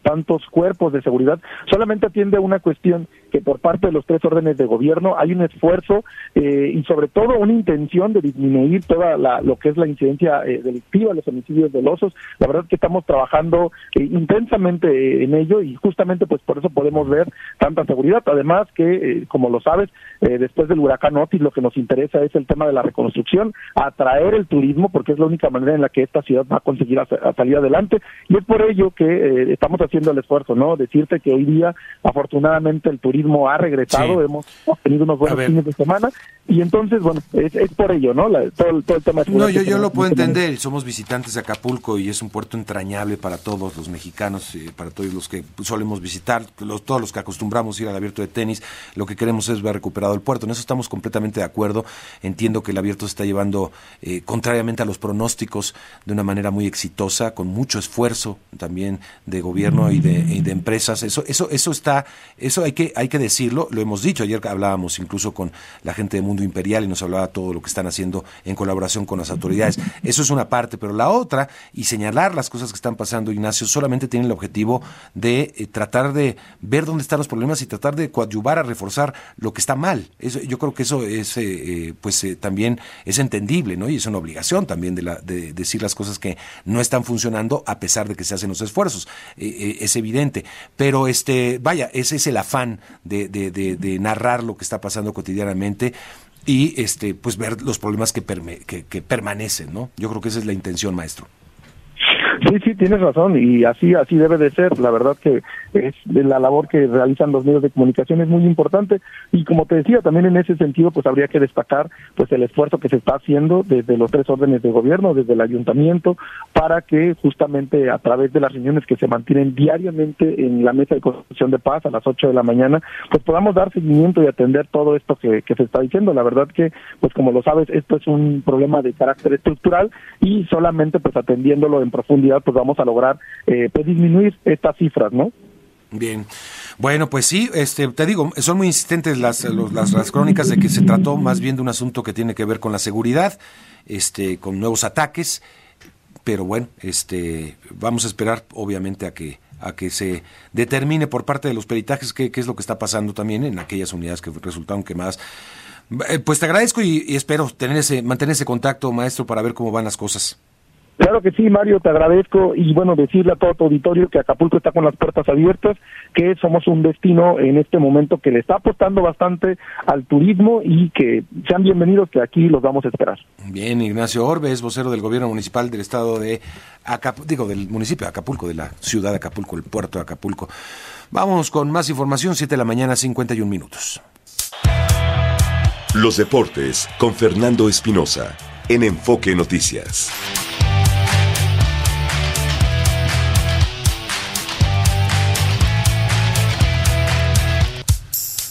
tantos cuerpos de seguridad solamente atiende a una cuestión que por parte de los tres órdenes de gobierno hay un esfuerzo y sobre todo una intención de disminuir toda la, lo que es la incidencia delictiva, los homicidios dolosos. La verdad es que estamos trabajando intensamente en ello y justamente pues por eso podemos ver tanta seguridad. Además que, como lo sabes, sabes, eh, después del huracán Otis lo que nos interesa es el tema de la reconstrucción, atraer el turismo, porque es la única manera en la que esta ciudad va a conseguir salir adelante, y es por ello que eh, estamos haciendo el esfuerzo, ¿no? Decirte que hoy día, afortunadamente, el turismo ha regresado, hemos, tenido unos buenos fines de semana, y entonces, bueno, es, por ello, ¿no? todo, el tema No, yo, yo lo puedo entender, somos visitantes de Acapulco y es un puerto entrañable para todos los mexicanos, y para todos los que solemos visitar, los, todos los que acostumbramos ir al abierto de tenis, lo que queremos es ver recuperado el puerto. En eso estamos completamente de acuerdo. Entiendo que el abierto se está llevando, eh, contrariamente a los pronósticos, de una manera muy exitosa, con mucho esfuerzo también de gobierno y de, empresas. Eso, eso, eso está, eso hay que, hay que decirlo, lo hemos dicho. Ayer hablábamos incluso con la gente de Mundo Imperial y nos hablaba todo lo que están haciendo en colaboración con las autoridades. Eso es una parte, pero la otra, y señalar las cosas que están pasando, Ignacio, solamente tiene el objetivo de eh, tratar de ver dónde están los problemas y tratar de coadyuvar a reforzar lo que está mal. Eso, yo creo que eso es, eh, eh, pues también es entendible, ¿no? Y es una obligación también de, la, de decir las cosas que no están funcionando a pesar de que se hacen los esfuerzos. es evidente. Pero este, vaya, ese es el afán de, de, de narrar lo que está pasando cotidianamente y este pues ver los problemas que, que permanecen, ¿no? Yo creo que esa es la intención, maestro. Sí, sí, tienes razón y así así debe de ser. La verdad que es la labor que realizan los medios de comunicación es muy importante y como te decía también en ese sentido pues habría que destacar pues el esfuerzo que se está haciendo desde los tres órdenes de gobierno, desde el ayuntamiento para que justamente a través de las reuniones que se mantienen diariamente en la mesa de construcción de paz a las 8 de la mañana pues podamos dar seguimiento y atender todo esto que, que se está diciendo. La verdad que pues como lo sabes esto es un problema de carácter estructural y solamente pues atendiéndolo en profundidad pues vamos a lograr eh, pues disminuir estas cifras, ¿no? Bien. Bueno, pues sí, este, te digo, son muy insistentes las, las, las, crónicas de que se trató más bien de un asunto que tiene que ver con la seguridad, este, con nuevos ataques, pero bueno, este, vamos a esperar, obviamente, a que a que se determine por parte de los peritajes qué, qué es lo que está pasando también en aquellas unidades que resultaron quemadas. Eh, pues te agradezco y, y espero tener ese, mantener ese contacto, maestro, para ver cómo van las cosas. Claro que sí, Mario, te agradezco y bueno, decirle a todo tu auditorio que Acapulco está con las puertas abiertas, que somos un destino en este momento que le está apostando bastante al turismo y que sean bienvenidos, que aquí los vamos a esperar. Bien, Ignacio Orbe es vocero del gobierno municipal del estado de Acapulco, digo, del municipio de Acapulco, de la ciudad de Acapulco, el puerto de Acapulco. Vamos con más información, 7 de la mañana, 51 minutos. Los deportes con Fernando Espinosa en Enfoque Noticias.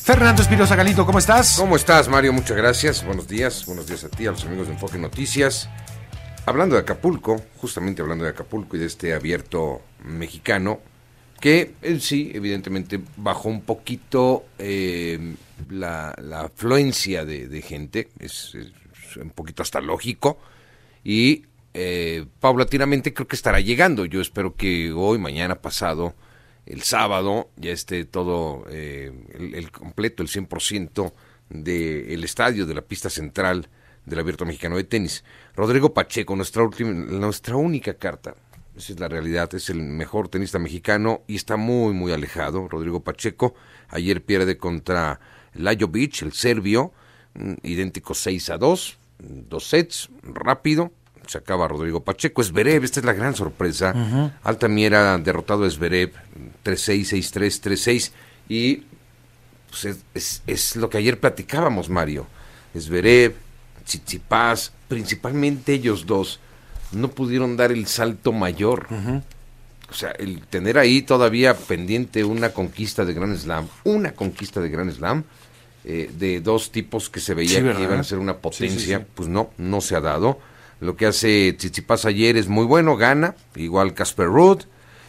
Fernando Espinosa Galito, ¿cómo estás? ¿Cómo estás, Mario? Muchas gracias. Buenos días. Buenos días a ti, a los amigos de Enfoque Noticias. Hablando de Acapulco, justamente hablando de Acapulco y de este abierto mexicano, que en sí, evidentemente, bajó un poquito eh, la, afluencia de, gente, es, un poquito hasta lógico, y eh, paulatinamente creo que estará llegando. Yo espero que hoy, mañana, pasado, el sábado ya esté todo eh, el, completo, el 100% del estadio, de la pista central del Abierto Mexicano de Tenis. Rodrigo Pacheco, nuestra, última, nuestra única carta, esa es la realidad, es el mejor tenista mexicano y está muy, muy alejado. Rodrigo Pacheco ayer pierde contra Lajovic, el serbio, mm, idéntico 6 a 2, dos sets, rápido, se acaba Rodrigo Pacheco. Esberev, esta es la gran sorpresa. Altamiera derrotado a Esberev 3-6, 6-3, 3-6. Y pues, es, es, lo que ayer platicábamos, Mario. Esberev, Tsitsipas, principalmente ellos dos, no pudieron dar el salto mayor. O sea, el tener ahí todavía pendiente una conquista de Grand Slam, una conquista de Grand Slam, eh, de dos tipos que se veía que iban a ser una potencia, pues no, no se ha dado. Lo que hace Tsitsipas ayer es muy bueno, gana, igual Casper Ruud,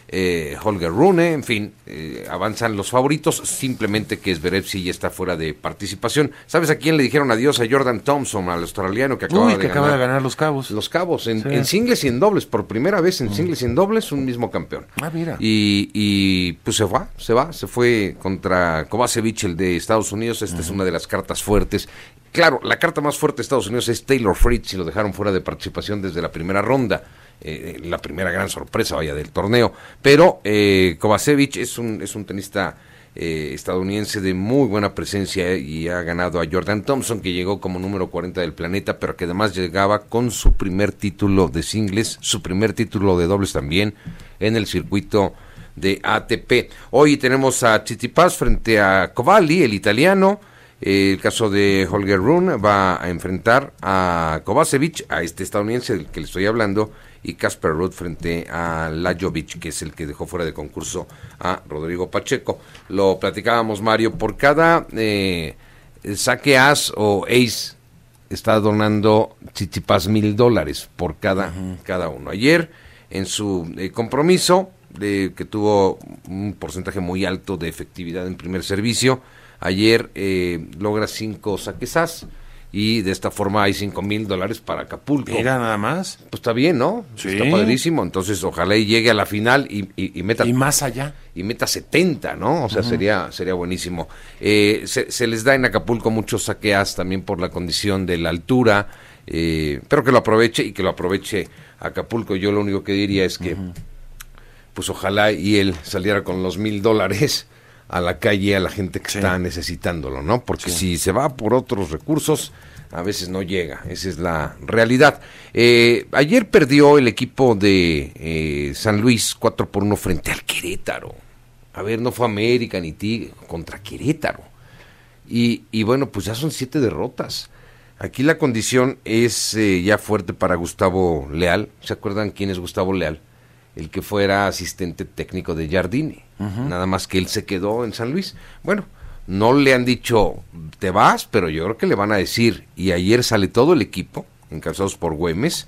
eh, Holger Rune, en fin, eh, avanzan los favoritos, simplemente que Zverev sí ya está fuera de participación. ¿Sabes a quién le dijeron adiós? A Jordan Thompson, al australiano que acaba, de, ganar, de ganar los cabos. Los cabos, en, singles y en dobles, por primera vez en mm. singles y en dobles, un mismo campeón. Ah, mira. Y, y pues se va, se va, se fue contra Kovacevic, el de Estados Unidos, esta es una de las cartas fuertes. Claro, la carta más fuerte de Estados Unidos es Taylor Fritz y lo dejaron fuera de participación desde la primera ronda. Eh, la primera gran sorpresa, vaya, del torneo. Pero eh, Kovacevic es un, es un tenista eh, estadounidense de muy buena presencia y ha ganado a Jordan Thompson, que llegó como número 40 del planeta, pero que además llegaba con su primer título de singles, su primer título de dobles también en el circuito de ATP. Hoy tenemos a Tsitsipas frente a Covalli, el italiano. El caso de Holger Rune va a enfrentar a Kovacevic, a este estadounidense del que le estoy hablando, y Casper Ruud frente a Lajovic, que es el que dejó fuera de concurso a Rodrigo Pacheco. Lo platicábamos, Mario, por cada eh, saque as o ace está donando Chichipas mil dólares por cada, cada uno. Ayer, en su eh, compromiso, de, que tuvo un porcentaje muy alto de efectividad en primer servicio, ayer eh, logra cinco saques as y de esta forma hay cinco mil dólares para Acapulco. Mira nada más. Pues está bien, ¿no? Sí. Está padrísimo. Entonces, ojalá y llegue a la final y, y, y meta. Y más allá. Y meta 70, ¿no? O sea, sería, sería buenísimo. Eh, se, se, les da en Acapulco muchos saqueas también por la condición de la altura, eh, pero que lo aproveche y que lo aproveche Acapulco. Yo lo único que diría es que, pues ojalá y él saliera con los mil dólares a la calle a la gente que sí. está necesitándolo, ¿no? Porque sí. si se va por otros recursos, a veces no llega, esa es la realidad. Eh, ayer perdió el equipo de eh, San Luis 4 por 1 frente al Querétaro. A ver, no fue América ni Tigre, contra Querétaro. Y, y, bueno, pues ya son siete derrotas. Aquí la condición es eh, ya fuerte para Gustavo Leal. ¿Se acuerdan quién es Gustavo Leal? el que fuera asistente técnico de Jardine. Nada más que él se quedó en San Luis. Bueno, no le han dicho te vas, pero yo creo que le van a decir. Y ayer sale todo el equipo, encabezados por Güemes,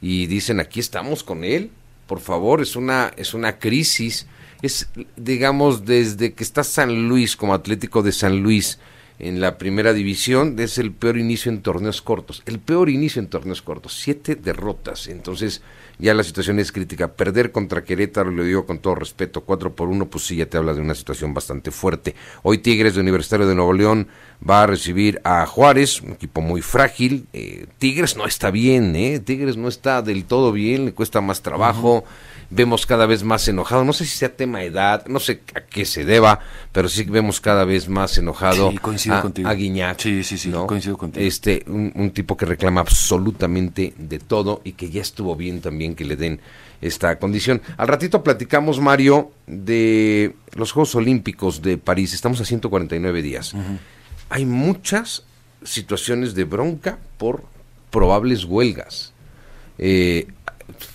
y dicen aquí estamos con él. Por favor, es una, es una crisis. Es, digamos, desde que está San Luis como Atlético de San Luis en la primera división, es el peor inicio en torneos cortos. El peor inicio en torneos cortos. Siete derrotas. Entonces, ya la situación es crítica. Perder contra Querétaro, lo digo con todo respeto, 4 por 1, pues sí, ya te habla de una situación bastante fuerte. Hoy Tigres de Universitario de Nuevo León va a recibir a Juárez, un equipo muy frágil. Eh, Tigres no está bien, ¿eh? Tigres no está del todo bien, le cuesta más trabajo. Vemos cada vez más enojado, no sé si sea tema edad, no sé a qué se deba, pero sí vemos cada vez más enojado sí, coincido a, contigo. a Guiñac. Sí, sí, sí, ¿no? coincido contigo. Este, un, un tipo que reclama absolutamente de todo y que ya estuvo bien también que le den esta condición. Al ratito platicamos, Mario, de los Juegos Olímpicos de París. Estamos a 149 días. Uh -huh. Hay muchas situaciones de bronca por probables huelgas. Eh,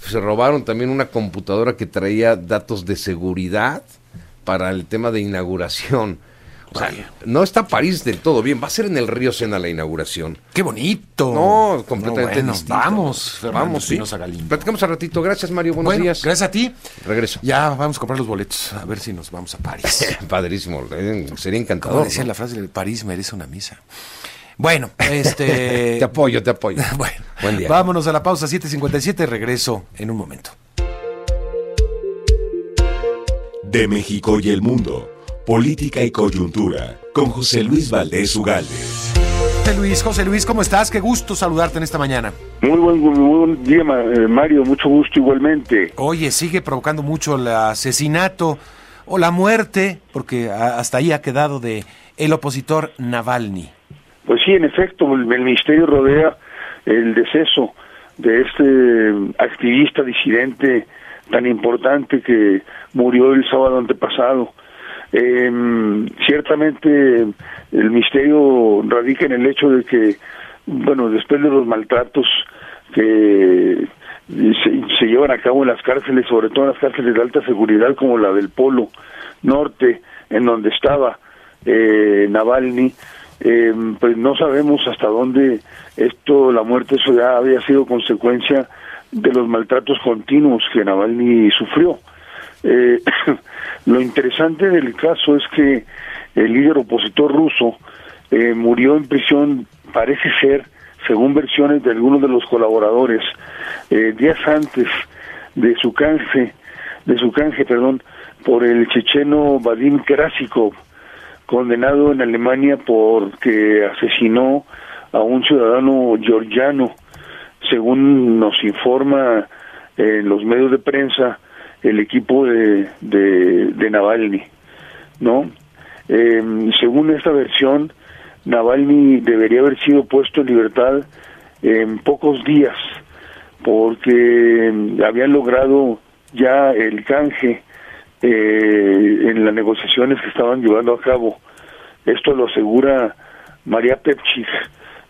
se robaron también una computadora que traía datos de seguridad para el tema de inauguración. O sea, no está París del todo bien. Va a ser en el Río Sena la inauguración. ¡Qué bonito! No, completamente no, bueno, distinto. Vamos, Fernando vamos, sí. Platicamos al ratito. Gracias, Mario. Buenos bueno, días. Gracias a ti. Regreso. Ya vamos a comprar los boletos. A ver si nos vamos a París. Padrísimo. Eh, Sería encantador. Como decía ¿no? la frase París merece una misa. Bueno, este. te apoyo, te apoyo. bueno, buen día. Vámonos a la pausa 7:57. Regreso en un momento. De México y el mundo. Política y coyuntura. Con José Luis Valdés Ugalde. José Luis, José Luis, ¿cómo estás? Qué gusto saludarte en esta mañana. Muy buen, muy buen día, eh, Mario. Mucho gusto igualmente. Oye, sigue provocando mucho el asesinato o la muerte, porque hasta ahí ha quedado de el opositor Navalny. Pues sí, en efecto, el, el ministerio rodea el deceso de este activista disidente tan importante que murió el sábado antepasado. Eh, ciertamente el misterio radica en el hecho de que, bueno, después de los maltratos que se, se, llevan a cabo en las cárceles, sobre todo en las cárceles de alta seguridad como la del Polo Norte, en donde estaba eh, Navalny, eh, pues no sabemos hasta dónde esto, la muerte, había sido consecuencia de los maltratos continuos que Navalny sufrió. Eh, lo interesante del caso es que el líder opositor ruso eh, murió en prisión, parece ser, según versiones de algunos de los colaboradores, eh, días antes de su canje, de su canje, perdón, por el checheno Vadim Krasikov, condenado en Alemania porque asesinó a un ciudadano georgiano, según nos informa en los medios de prensa el equipo de, de, de Navalny, ¿no? Em, según esta versión, Navalny debería haber sido puesto en libertad en pocos días porque em, habían logrado ya el canje eh, en las negociaciones que estaban llevando a cabo. Esto lo asegura María Pepchik,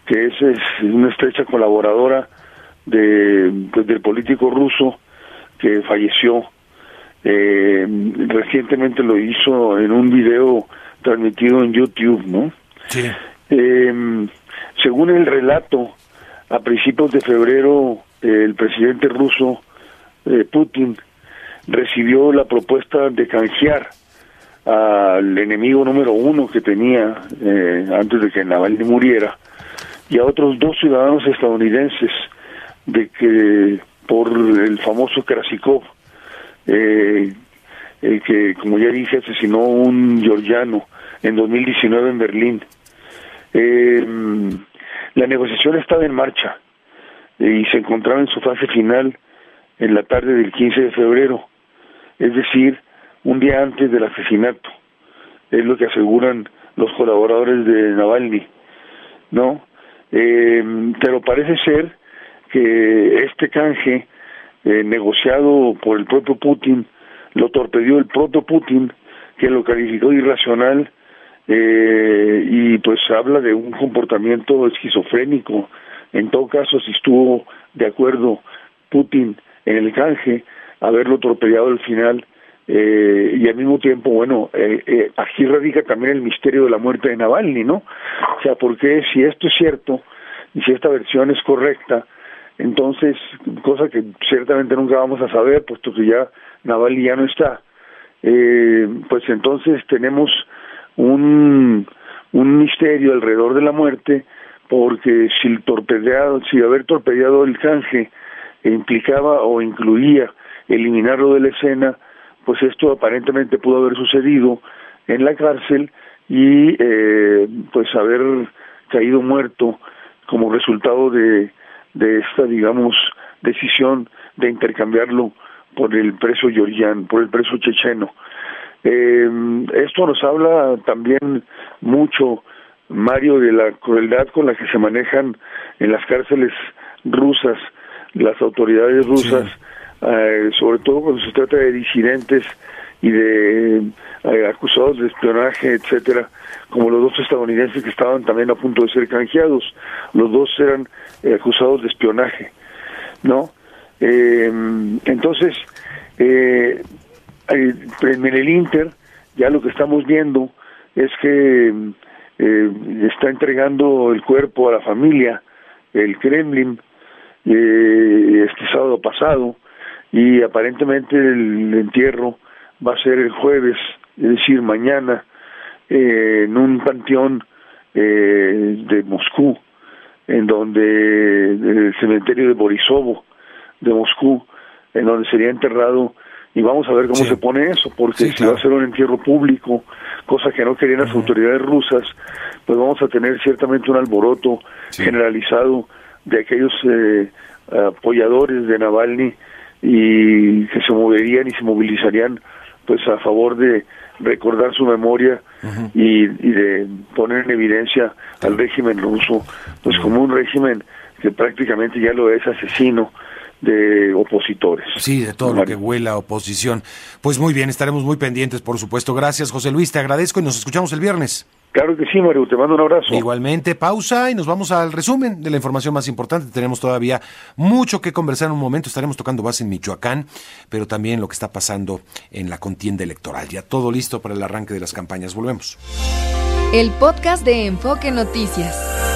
que es, una estrecha colaboradora de, pues, del político ruso que falleció. Eh, recientemente lo hizo en un video transmitido en YouTube, ¿no? Sí. Eh, según el relato, a principios de febrero, el presidente ruso eh, Putin recibió la propuesta de canjear al enemigo número uno que tenía eh, antes de que Navalny muriera y a otros dos ciudadanos estadounidenses de que por el famoso Krasikov eh, el que como ya dije asesinó un georgiano en 2019 en Berlín. Eh, la negociación estaba en marcha y se encontraba en su fase final en la tarde del 15 de febrero es decir, un día antes del asesinato. Es lo que aseguran los colaboradores de Navalny, ¿no? Eh, pero parece ser que este canje eh, negociado por el propio Putin lo torpedió el propio Putin, que lo calificó de irracional eh, y pues habla de un comportamiento esquizofrénico. En todo caso, si estuvo de acuerdo Putin en el canje, haberlo torpedeado al final eh, y al mismo tiempo, bueno, eh, eh, aquí radica también el misterio de la muerte de Navalny, ¿no? O sea, porque si esto es cierto y si esta versión es correcta, entonces, cosa que ciertamente nunca vamos a saber, puesto que ya Navalny ya no está, pues entonces tenemos un, un misterio alrededor de la muerte, porque si el torpedeado, si haber torpedeado el canje implicaba o incluía eliminarlo de la escena, pues esto aparentemente pudo haber sucedido en la cárcel y eh, pues haber caído muerto como resultado de, de esta, digamos, decisión de intercambiarlo por el preso georgiano, por el preso checheno. Eh, esto nos habla también mucho, Mario, de la crueldad con la que se manejan en las cárceles rusas las autoridades rusas eh, sobre todo cuando se trata de disidentes y de eh, acusados de espionaje, etcétera, como los dos estadounidenses que estaban también a punto de ser canjeados, los dos eran eh, acusados de espionaje, ¿no? entonces, en el Inter ya lo que estamos viendo es que está entregando el cuerpo a la familia, el Kremlin, este sábado pasado, y aparentemente el entierro va a ser el jueves, es decir, mañana, eh, en un panteón eh, de Moscú, en donde, el cementerio de Borisovo de Moscú, en donde sería enterrado, y vamos a ver cómo se pone eso, porque si va a ser un entierro público, cosa que no querían las autoridades rusas, pues vamos a tener ciertamente un alboroto generalizado de aquellos eh, apoyadores de Navalny y que se moverían y se movilizarían pues a favor de recordar su memoria y, de poner en evidencia al régimen ruso pues como un régimen que prácticamente ya lo es asesino de opositores. Sí, de todo lo que huela oposición. Pues muy bien, estaremos muy pendientes, por supuesto. Gracias, José Luis, te agradezco y nos escuchamos el viernes. Claro que sí, Mario, te mando un abrazo. Igualmente, pausa y nos vamos al resumen de la información más importante. Tenemos todavía mucho que conversar en un momento. Estaremos tocando base en Michoacán, pero también lo que está pasando en la contienda electoral. Ya todo listo para el arranque de las campañas. Volvemos. El podcast de Enfoque Noticias.